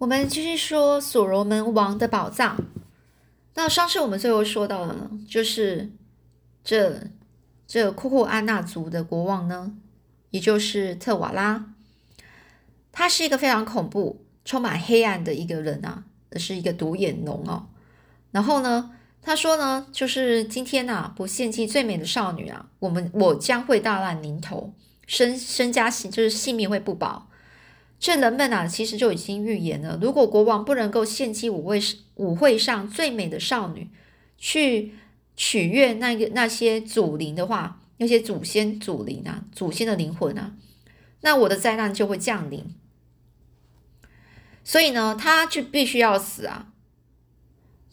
我们继续说所罗门王的宝藏。那上次我们最后说到了，就是这这库库安纳族的国王呢，也就是特瓦拉，他是一个非常恐怖、充满黑暗的一个人啊，是一个独眼龙哦。然后呢，他说呢，就是今天呐，不献祭最美的少女啊，我们我将会大难临头，身身家性就是性命会不保。这人们啊，其实就已经预言了，如果国王不能够献祭舞会舞会上最美的少女，去取悦那个那些祖灵的话，那些祖先祖灵啊，祖先的灵魂啊，那我的灾难就会降临。所以呢，他就必须要死啊。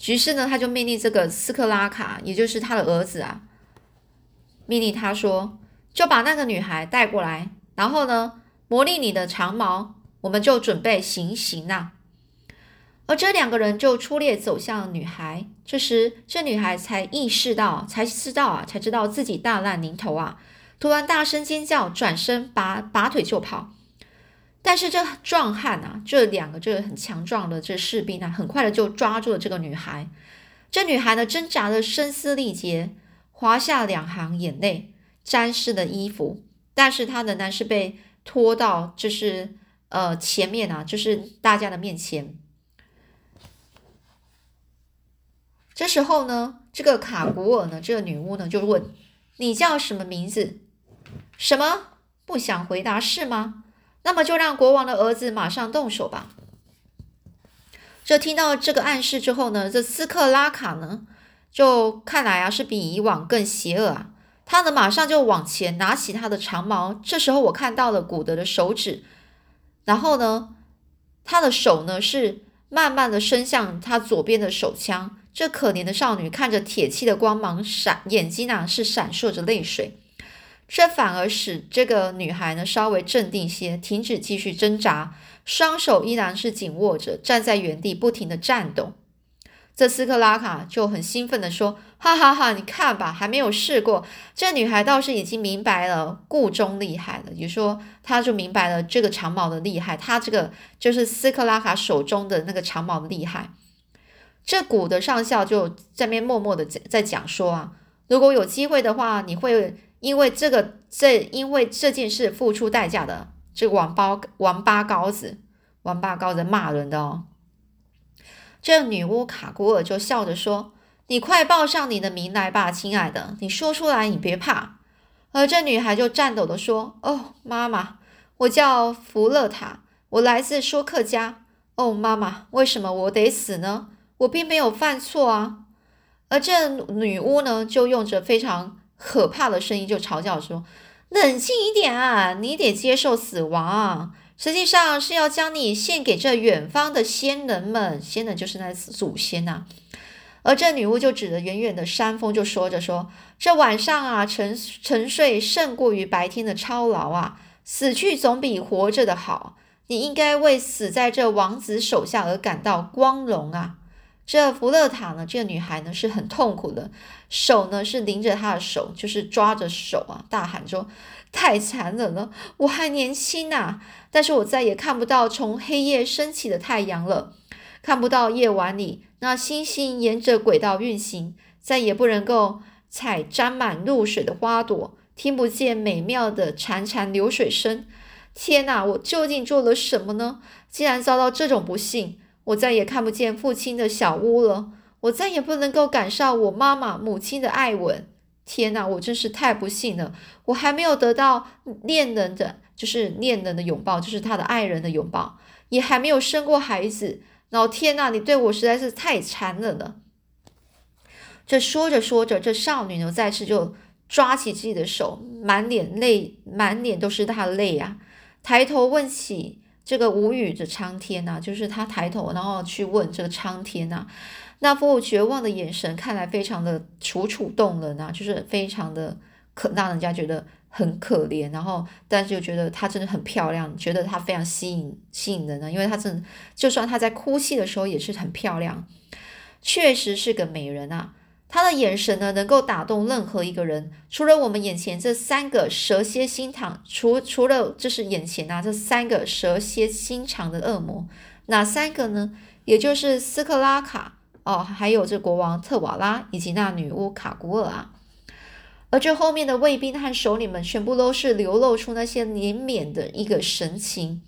于是呢，他就命令这个斯克拉卡，也就是他的儿子啊，命令他说，就把那个女孩带过来，然后呢，磨砺你的长矛。我们就准备行刑啊。而这两个人就出列走向女孩。这时，这女孩才意识到，才知道啊，才知道自己大难临头啊！突然大声尖叫，转身拔拔腿就跑。但是这壮汉啊，这两个这很强壮的这士兵啊，很快的就抓住了这个女孩。这女孩呢，挣扎的声嘶力竭，滑下两行眼泪，沾湿了衣服。但是她仍然是被拖到，就是。呃，前面啊，就是大家的面前。这时候呢，这个卡古尔呢，这个女巫呢，就问：“你叫什么名字？”“什么？不想回答是吗？”“那么就让国王的儿子马上动手吧。”这听到这个暗示之后呢，这斯克拉卡呢，就看来啊，是比以往更邪恶啊。他呢，马上就往前拿起他的长矛。这时候，我看到了古德的手指。然后呢，他的手呢是慢慢的伸向他左边的手枪。这可怜的少女看着铁器的光芒闪，眼睛呢是闪烁着泪水。这反而使这个女孩呢稍微镇定些，停止继续挣扎，双手依然是紧握着，站在原地不停的颤抖。这斯克拉卡就很兴奋的说：“哈哈哈，你看吧，还没有试过。这女孩倒是已经明白了故中厉害了，也说她就明白了这个长矛的厉害。她这个就是斯克拉卡手中的那个长矛的厉害。这古的上校就在边默默的在在讲说啊，如果有机会的话，你会因为这个这因为这件事付出代价的。这个王八王八羔子，王八羔子骂人的哦。”这女巫卡古尔就笑着说：“你快报上你的名来吧，亲爱的，你说出来，你别怕。”而这女孩就颤抖的说：“哦，妈妈，我叫弗勒塔，我来自说客家。哦，妈妈，为什么我得死呢？我并没有犯错啊。”而这女巫呢，就用着非常可怕的声音就嘲笑说：“冷静一点啊，你得接受死亡。”实际上是要将你献给这远方的仙人们，仙人就是那祖先呐。而这女巫就指着远远的山峰，就说着说：“这晚上啊，沉沉睡胜过于白天的操劳啊，死去总比活着的好。你应该为死在这王子手下而感到光荣啊。”这福勒塔呢，这个女孩呢是很痛苦的，手呢是拎着她的手，就是抓着手啊，大喊说：“太残忍了！我还年轻呐，但是我再也看不到从黑夜升起的太阳了，看不到夜晚里那星星沿着轨道运行，再也不能够采沾满露水的花朵，听不见美妙的潺潺流水声。天哪，我究竟做了什么呢？竟然遭到这种不幸！”我再也看不见父亲的小屋了，我再也不能够感受我妈妈、母亲的爱吻。天哪，我真是太不幸了！我还没有得到恋人的，就是恋人的拥抱，就是他的爱人的拥抱，也还没有生过孩子。老天呐，你对我实在是太残忍了！这说着说着，这少女呢再次就抓起自己的手，满脸泪，满脸都是她的泪啊，抬头问起。这个无语的苍天呐，就是他抬头，然后去问这个苍天呐，那副绝望的眼神，看来非常的楚楚动人啊，就是非常的可让人家觉得很可怜，然后但是又觉得她真的很漂亮，觉得她非常吸引吸引人呢，因为她真就算她在哭泣的时候也是很漂亮，确实是个美人啊。她的眼神呢，能够打动任何一个人。除了我们眼前这三个蛇蝎心肠，除除了就是眼前啊这三个蛇蝎心肠的恶魔，哪三个呢？也就是斯克拉卡哦，还有这国王特瓦拉以及那女巫卡古尔啊。而这后面的卫兵和首领们全部都是流露出那些怜悯的一个神情。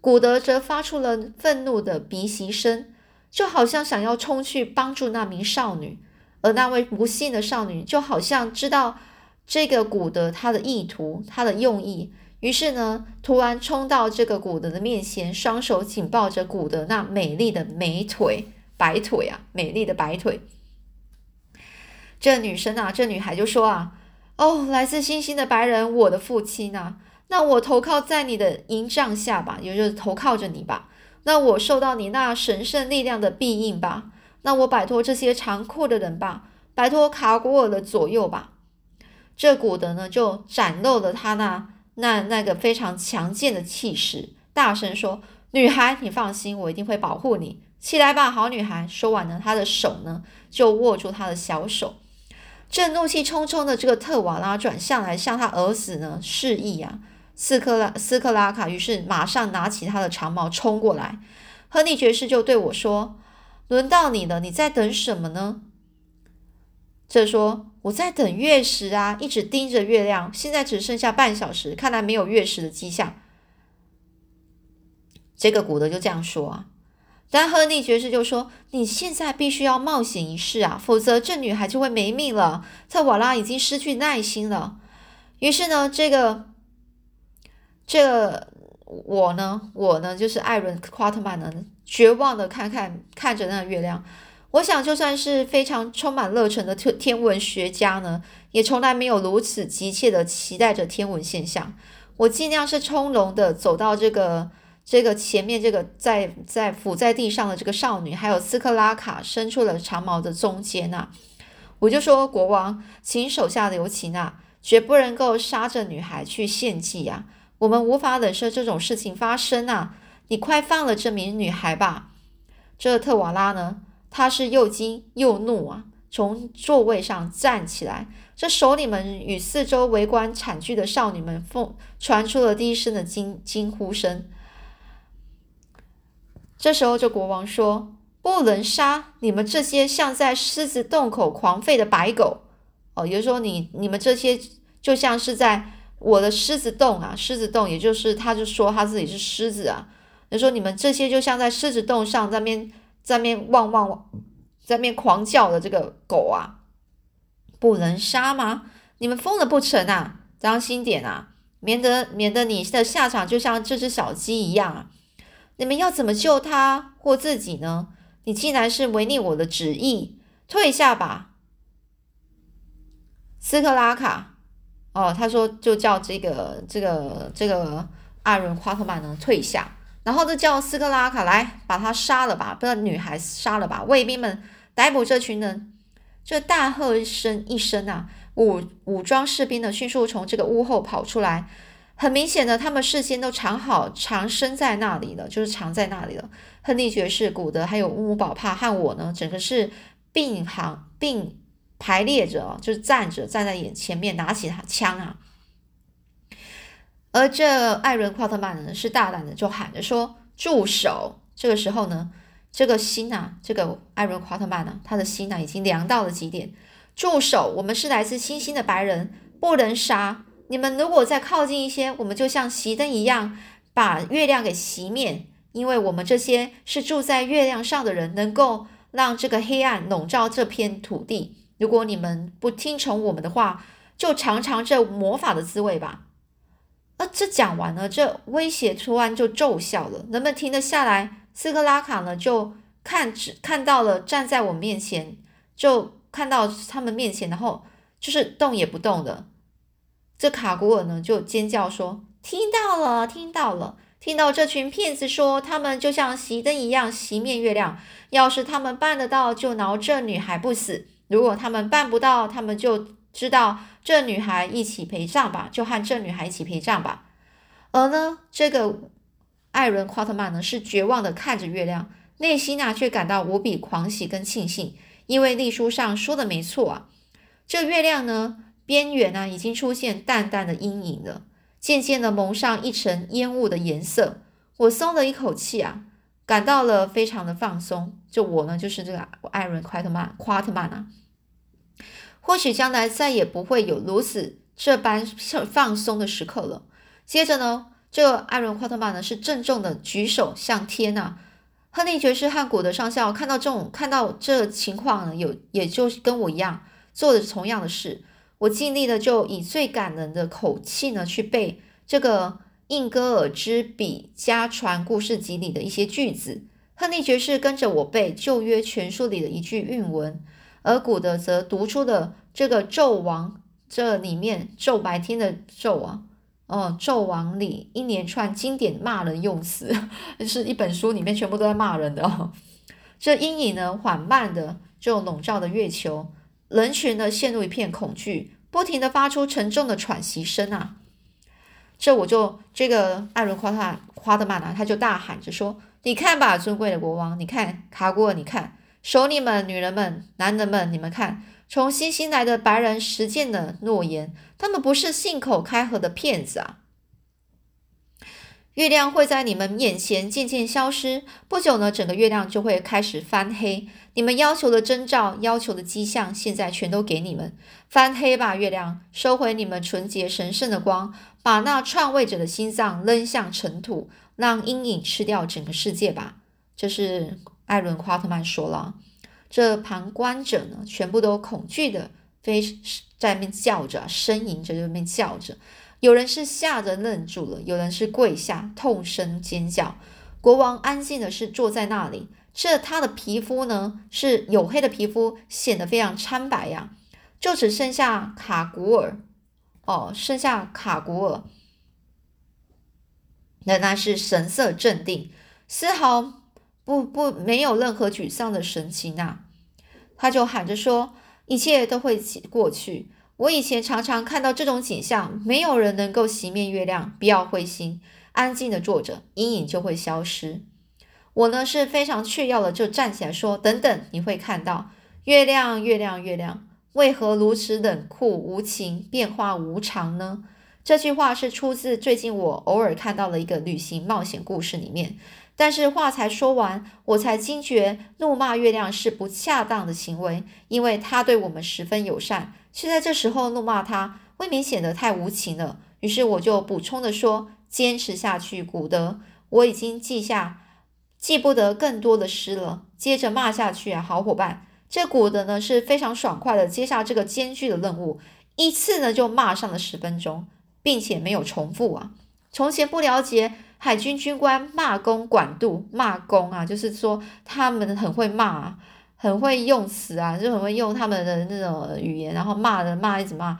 古德则发出了愤怒的鼻息声，就好像想要冲去帮助那名少女。而那位不幸的少女就好像知道这个古德他的意图、他的用意，于是呢，突然冲到这个古德的面前，双手紧抱着古德那美丽的美腿、白腿啊，美丽的白腿。这女生啊，这女孩就说啊：“哦，来自星星的白人，我的父亲啊，那我投靠在你的营帐下吧，也就是投靠着你吧。那我受到你那神圣力量的庇应吧。那我摆脱这些残酷的人吧，摆脱卡古尔的左右吧。”这古德呢，就展露了他那那那个非常强健的气势，大声说：“女孩，你放心，我一定会保护你。起来吧，好女孩。”说完呢，他的手呢就握住他的小手。正怒气冲冲的这个特瓦拉转向来向他儿子呢示意啊，斯克拉斯克拉卡于是马上拿起他的长矛冲过来。亨利爵士就对我说：“轮到你了，你在等什么呢？”这说：“我在等月食啊，一直盯着月亮，现在只剩下半小时，看来没有月食的迹象。”这个古德就这样说啊。但亨利爵士就说：“你现在必须要冒险一试啊，否则这女孩就会没命了。”特瓦拉已经失去耐心了。于是呢，这个这我呢，我呢，就是艾伦·夸特曼呢，绝望的看看看着那月亮。我想，就算是非常充满热忱的天天文学家呢，也从来没有如此急切的期待着天文现象。我尽量是从容的走到这个。这个前面这个在在伏在地上的这个少女，还有斯克拉卡伸出了长矛的中间呐，我就说国王，请手下留情啊，绝不能够杀这女孩去献祭啊，我们无法忍受这种事情发生啊，你快放了这名女孩吧。这特瓦拉呢，他是又惊又怒啊，从座位上站起来，这首领们与四周围观惨剧的少女们奉传出了低声的惊惊呼声。这时候，这国王说：“不能杀你们这些像在狮子洞口狂吠的白狗哦，也就是说，你你们这些就像是在我的狮子洞啊，狮子洞，也就是他就说他自己是狮子啊。他说你们这些就像在狮子洞上在面在面汪汪在面狂叫的这个狗啊，不能杀吗？你们疯了不成啊？当心点啊，免得免得你的下场就像这只小鸡一样啊！”你们要怎么救他或自己呢？你既然是违逆我的旨意，退下吧，斯克拉卡。哦，他说就叫这个这个这个阿伦夸特曼呢退下，然后就叫斯克拉卡来把他杀了吧，把女孩杀了吧。卫兵们逮捕这群人，这大喝一声一声啊，武武装士兵呢迅速从这个屋后跑出来。很明显的，他们事先都藏好、藏身在那里了，就是藏在那里了。亨利爵士、古德还有乌姆宝帕和我呢，整个是并行并排列着，就是站着站在眼前面，拿起他枪啊。而这艾伦·夸特曼呢，是大胆的就喊着说：“住手！”这个时候呢，这个心啊，这个艾伦·夸特曼呢，他的心呢已经凉到了极点。住手！我们是来自星星的白人，不能杀。你们如果再靠近一些，我们就像熄灯一样，把月亮给熄灭。因为我们这些是住在月亮上的人，能够让这个黑暗笼罩这片土地。如果你们不听从我们的话，就尝尝这魔法的滋味吧。啊，这讲完了，这威胁突然就奏效了。人们停了下来，斯克拉卡呢就看只看到了站在我们面前，就看到他们面前，然后就是动也不动的。这卡古尔呢，就尖叫说：“听到了，听到了，听到这群骗子说，他们就像熄灯一样熄灭月亮。要是他们办得到，就挠这女孩不死；如果他们办不到，他们就知道这女孩一起陪葬吧，就和这女孩一起陪葬吧。”而呢，这个艾伦·夸特曼呢，是绝望的看着月亮，内心啊却感到无比狂喜跟庆幸，因为历书上说的没错啊，这月亮呢。边缘呢，已经出现淡淡的阴影了，渐渐的蒙上一层烟雾的颜色。我松了一口气啊，感到了非常的放松。就我呢，就是这个艾伦·夸特曼，夸特曼啊。或许将来再也不会有如此这般放松的时刻了。接着呢，这个艾伦·夸特曼呢是郑重的举手向天呐。亨利爵士和古德上校看到这种看到这情况呢，有也就跟我一样做的同样的事。我尽力的就以最感人的口气呢去背这个印戈尔之笔家传故事集里的一些句子。亨利爵士跟着我背旧约全书里的一句韵文，而古德则读出了这个纣王这里面纣白天的纣啊。哦，纣王里一连串经典骂人用词，是一本书里面全部都在骂人的哦。这阴影呢，缓慢的就笼罩的月球，人群呢陷入一片恐惧，不停的发出沉重的喘息声啊。这我就这个艾伦夸特夸德曼啊，他就大喊着说：“你看吧，尊贵的国王，你看卡古尔，你看首领们、女人们、男人们，你们看。”从新西兰的白人实践的诺言，他们不是信口开河的骗子啊！月亮会在你们眼前渐渐消失，不久呢，整个月亮就会开始翻黑。你们要求的征兆、要求的迹象，现在全都给你们。翻黑吧，月亮，收回你们纯洁神圣的光，把那篡位者的心脏扔向尘土，让阴影吃掉整个世界吧。这是艾伦·夸特曼说了。这旁观者呢，全部都恐惧的，飞在那边叫着，呻吟着，在那边叫着。有人是吓得愣住了，有人是跪下，痛声尖叫。国王安静的是坐在那里，这他的皮肤呢是黝黑的皮肤，显得非常苍白呀。就只剩下卡古尔，哦，剩下卡古尔，那那是神色镇定，丝毫。不不，没有任何沮丧的神情呐，他就喊着说：“一切都会过去。我以前常常看到这种景象，没有人能够熄灭月亮。不要灰心，安静的坐着，阴影就会消失。”我呢是非常确要的，就站起来说：“等等，你会看到月亮，月亮，月亮，为何如此冷酷无情，变化无常呢？”这句话是出自最近我偶尔看到的一个旅行冒险故事里面。但是话才说完，我才惊觉怒骂月亮是不恰当的行为，因为它对我们十分友善。却在这时候怒骂他，未免显得太无情了。于是我就补充的说：“坚持下去，古德，我已经记下，记不得更多的诗了。接着骂下去啊，好伙伴。”这古德呢是非常爽快的接下这个艰巨的任务，一次呢就骂上了十分钟，并且没有重复啊。从前不了解。海军军官骂公管度，骂公啊，就是说他们很会骂，很会用词啊，就很会用他们的那种语言，然后骂人骂一直骂，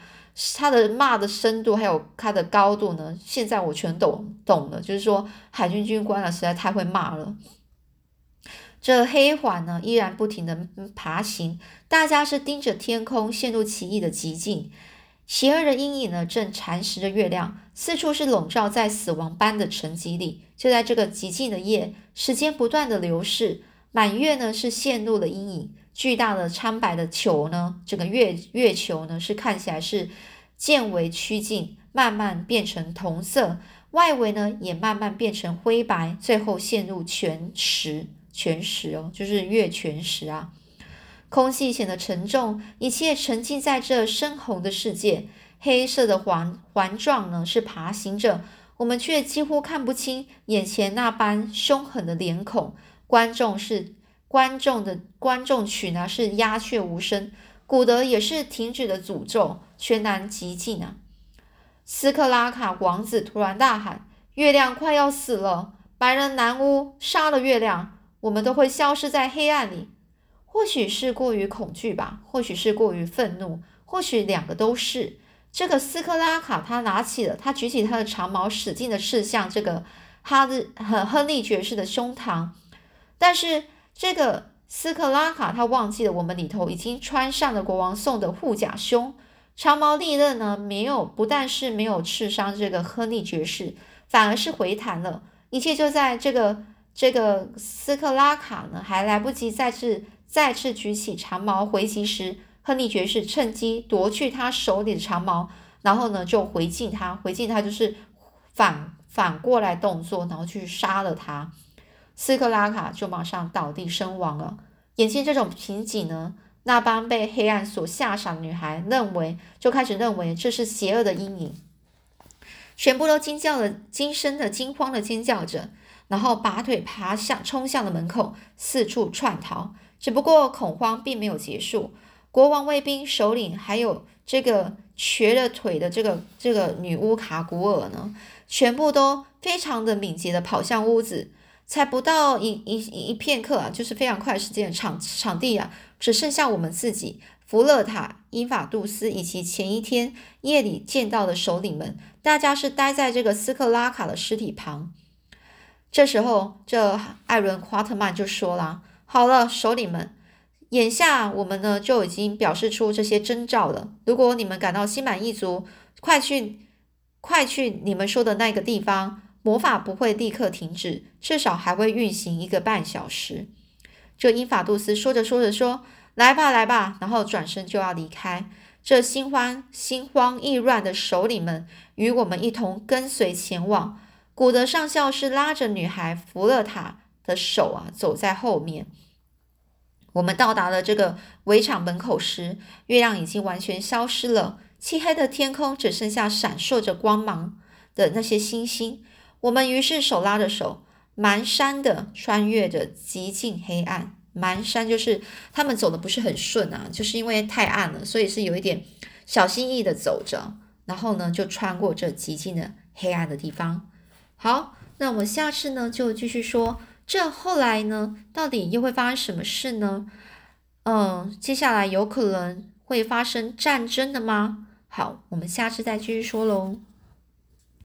他的骂的深度还有他的高度呢，现在我全懂懂了，就是说海军军官啊实在太会骂了。这黑环呢依然不停的爬行，大家是盯着天空，陷入奇异的寂静。邪恶的阴影呢，正蚕食着月亮，四处是笼罩在死亡般的沉寂里。就在这个寂静的夜，时间不断的流逝，满月呢是陷入了阴影，巨大的苍白的球呢，这个月月球呢是看起来是渐为趋近，慢慢变成铜色，外围呢也慢慢变成灰白，最后陷入全食，全食哦，就是月全食啊。空气显得沉重，一切沉浸在这深红的世界。黑色的环环状呢是爬行着，我们却几乎看不清眼前那般凶狠的脸孔。观众是观众的观众曲呢是鸦雀无声，古德也是停止了诅咒，全然寂静啊。斯克拉卡王子突然大喊：“月亮快要死了！白人男巫杀了月亮，我们都会消失在黑暗里。”或许是过于恐惧吧，或许是过于愤怒，或许两个都是。这个斯克拉卡他拿起了，他举起他的长矛，使劲的刺向这个哈日和亨利爵士的胸膛。但是这个斯克拉卡他忘记了，我们里头已经穿上了国王送的护甲胸，长矛利刃呢，没有不但是没有刺伤这个亨利爵士，反而是回弹了。一切就在这个这个斯克拉卡呢，还来不及再次。再次举起长矛回击时，亨利爵士趁机夺去他手里的长矛，然后呢就回敬他，回敬他就是反反过来动作，然后去杀了他。斯克拉卡就马上倒地身亡了。眼见这种情景呢，那帮被黑暗所吓傻的女孩认为，就开始认为这是邪恶的阴影，全部都惊叫了，惊声的、惊慌的尖叫着，然后拔腿爬向、冲向了门口，四处窜逃。只不过恐慌并没有结束，国王卫兵首领还有这个瘸了腿的这个这个女巫卡古尔呢，全部都非常的敏捷的跑向屋子。才不到一一一片刻啊，就是非常快时间，场场地啊，只剩下我们自己，弗勒塔、英法杜斯以及前一天夜里见到的首领们，大家是待在这个斯克拉卡的尸体旁。这时候，这艾伦·夸特曼就说了：“好了，首领们，眼下我们呢就已经表示出这些征兆了。如果你们感到心满意足，快去，快去你们说的那个地方。”魔法不会立刻停止，至少还会运行一个半小时。这英法杜斯说着说着说：“来吧，来吧。”然后转身就要离开。这心慌心慌意乱的首领们与我们一同跟随前往。古德上校是拉着女孩弗勒塔的手啊，走在后面。我们到达了这个围场门口时，月亮已经完全消失了，漆黑的天空只剩下闪烁着光芒的那些星星。我们于是手拉着手，蹒跚的穿越着极尽黑暗。蹒跚就是他们走的不是很顺啊，就是因为太暗了，所以是有一点小心翼翼的走着。然后呢，就穿过这极尽的黑暗的地方。好，那我们下次呢就继续说，这后来呢到底又会发生什么事呢？嗯，接下来有可能会发生战争的吗？好，我们下次再继续说喽。